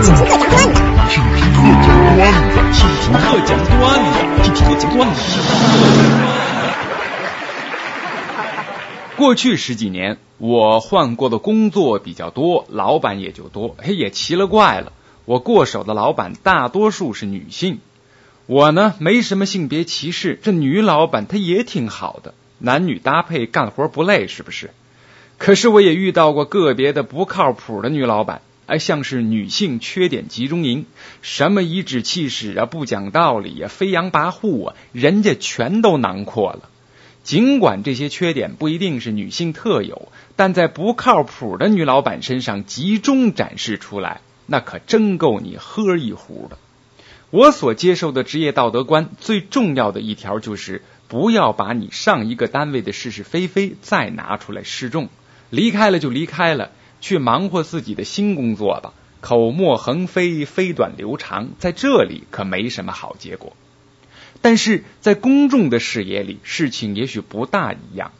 听听特讲段子，听听特讲段子，听听特讲段子。过去十几年，我换过的工作比较多，老板也就多。嘿，也奇了怪了，我过手的老板大多数是女性。我呢，没什么性别歧视，这女老板她也挺好的，男女搭配干活不累，是不是？可是我也遇到过个别的不靠谱的女老板，哎，像是女性缺点集中营，什么颐指气使啊，不讲道理啊，飞扬跋扈啊，人家全都囊括了。尽管这些缺点不一定是女性特有，但在不靠谱的女老板身上集中展示出来，那可真够你喝一壶的。我所接受的职业道德观最重要的一条就是，不要把你上一个单位的是是非非再拿出来示众。离开了就离开了，去忙活自己的新工作吧。口沫横飞，飞短流长，在这里可没什么好结果。但是在公众的视野里，事情也许不大一样。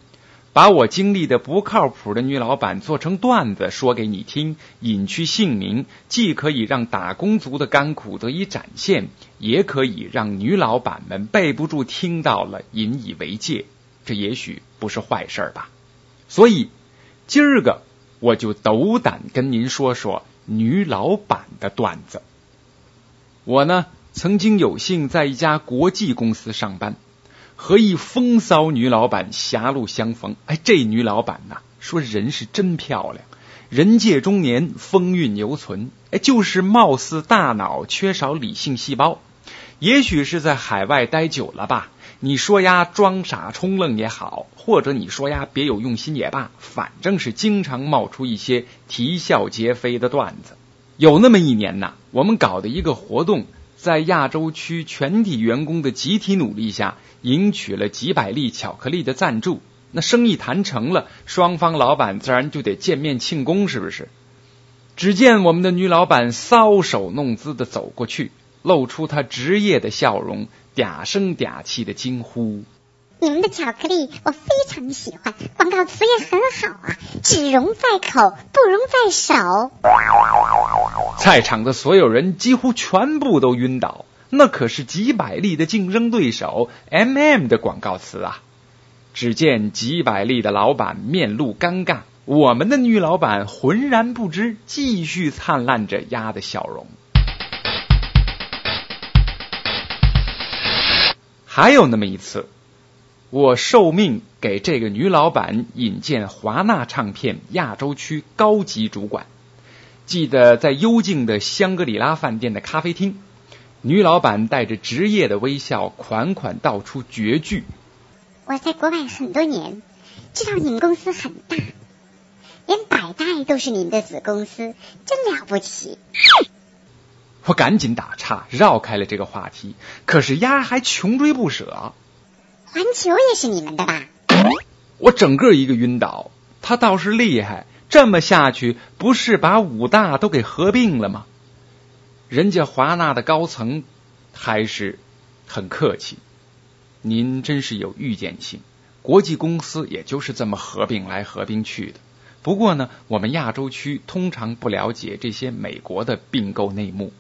把我经历的不靠谱的女老板做成段子说给你听，隐去姓名，既可以让打工族的甘苦得以展现，也可以让女老板们背不住听到了引以为戒。这也许不是坏事吧？所以今儿个我就斗胆跟您说说女老板的段子。我呢，曾经有幸在一家国际公司上班。和一风骚女老板狭路相逢，哎，这女老板呐，说人是真漂亮，人届中年，风韵犹存，哎，就是貌似大脑缺少理性细胞，也许是在海外待久了吧。你说呀，装傻充愣也好，或者你说呀，别有用心也罢，反正是经常冒出一些啼笑皆非的段子。有那么一年呐，我们搞的一个活动。在亚洲区全体员工的集体努力下，赢取了几百粒巧克力的赞助。那生意谈成了，双方老板自然就得见面庆功，是不是？只见我们的女老板搔首弄姿的走过去，露出他职业的笑容，嗲声嗲气的惊呼。你们的巧克力我非常喜欢，广告词也很好啊，只溶在口，不溶在手。在场的所有人几乎全部都晕倒，那可是几百粒的竞争对手 M M 的广告词啊！只见几百粒的老板面露尴尬，我们的女老板浑然不知，继续灿烂着鸭的笑容。还有那么一次。我受命给这个女老板引荐华纳唱片亚洲区高级主管。记得在幽静的香格里拉饭店的咖啡厅，女老板带着职业的微笑，款款道出绝句：“我在国外很多年，知道你们公司很大，连百代都是你们的子公司，真了不起。”我赶紧打岔，绕开了这个话题。可是丫还穷追不舍。环球也是你们的吧？我整个一个晕倒。他倒是厉害，这么下去不是把五大都给合并了吗？人家华纳的高层还是很客气。您真是有预见性，国际公司也就是这么合并来合并去的。不过呢，我们亚洲区通常不了解这些美国的并购内幕。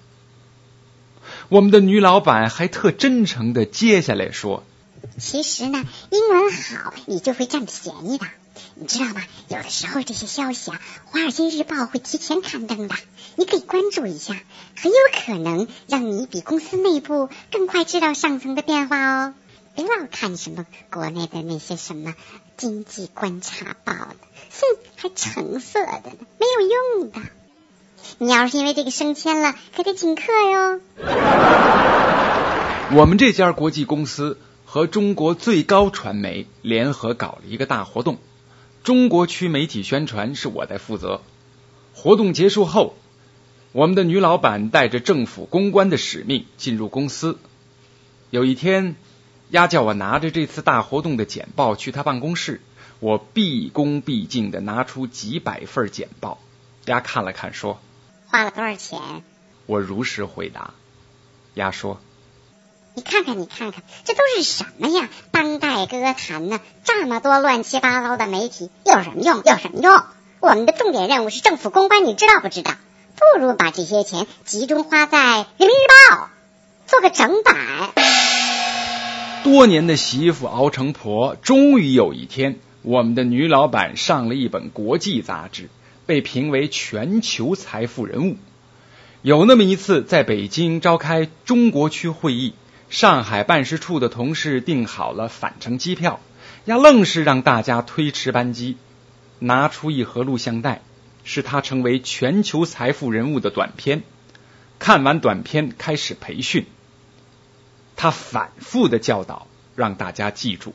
我们的女老板还特真诚的接下来说。其实呢，英文好你就会占便宜的，你知道吗？有的时候这些消息啊，《华尔街日报》会提前刊登的，你可以关注一下，很有可能让你比公司内部更快知道上层的变化哦。别老看什么国内的那些什么经济观察报了，哼，还橙色的呢，没有用的。你要是因为这个升迁了，可得请客哟。我们这家国际公司。和中国最高传媒联合搞了一个大活动，中国区媒体宣传是我在负责。活动结束后，我们的女老板带着政府公关的使命进入公司。有一天，丫叫我拿着这次大活动的简报去她办公室，我毕恭毕敬的拿出几百份简报，丫看了看说：“花了多少钱？”我如实回答。丫说。你看看，你看看，这都是什么呀？当代歌坛呢？这么多乱七八糟的媒体，有什么用？有什么用？我们的重点任务是政府公关，你知道不知道？不如把这些钱集中花在《人民日报》，做个整版。多年的媳妇熬成婆，终于有一天，我们的女老板上了一本国际杂志，被评为全球财富人物。有那么一次，在北京召开中国区会议，上海办事处的同事订好了返程机票，呀，愣是让大家推迟班机，拿出一盒录像带，是他成为全球财富人物的短片。看完短片，开始培训。他反复的教导，让大家记住：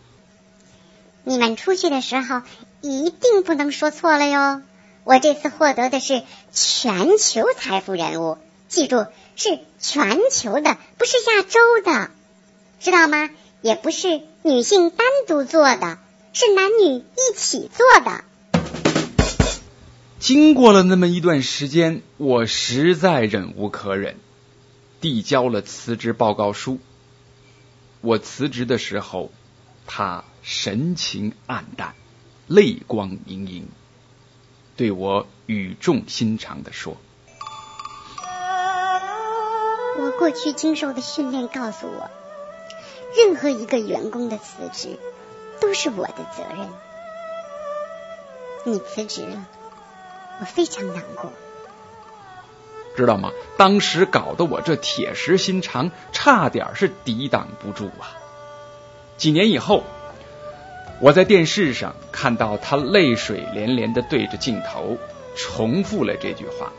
你们出去的时候一定不能说错了哟。我这次获得的是全球财富人物，记住是全球的，不是亚洲的，知道吗？也不是女性单独做的，是男女一起做的。经过了那么一段时间，我实在忍无可忍，递交了辞职报告书。我辞职的时候，他神情黯淡，泪光盈盈，对我语重心长的说：“我过去经受的训练告诉我，任何一个员工的辞职都是我的责任。你辞职了，我非常难过。”知道吗？当时搞得我这铁石心肠，差点是抵挡不住啊！几年以后，我在电视上看到他泪水连连的对着镜头重复了这句话：“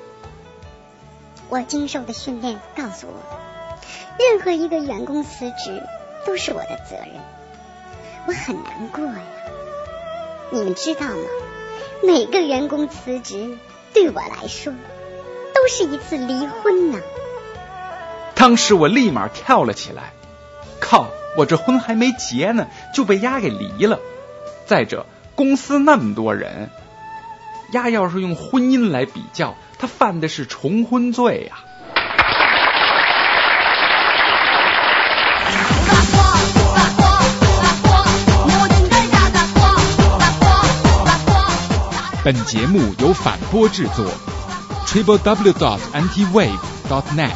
我经受的训练告诉我，任何一个员工辞职都是我的责任，我很难过呀。你们知道吗？每个员工辞职对我来说。”都是一次离婚呢。当时我立马跳了起来，靠！我这婚还没结呢，就被丫给离了。再者，公司那么多人，丫要是用婚姻来比较，他犯的是重婚罪呀。本节目由反播制作。，triplew dot antiwave dot net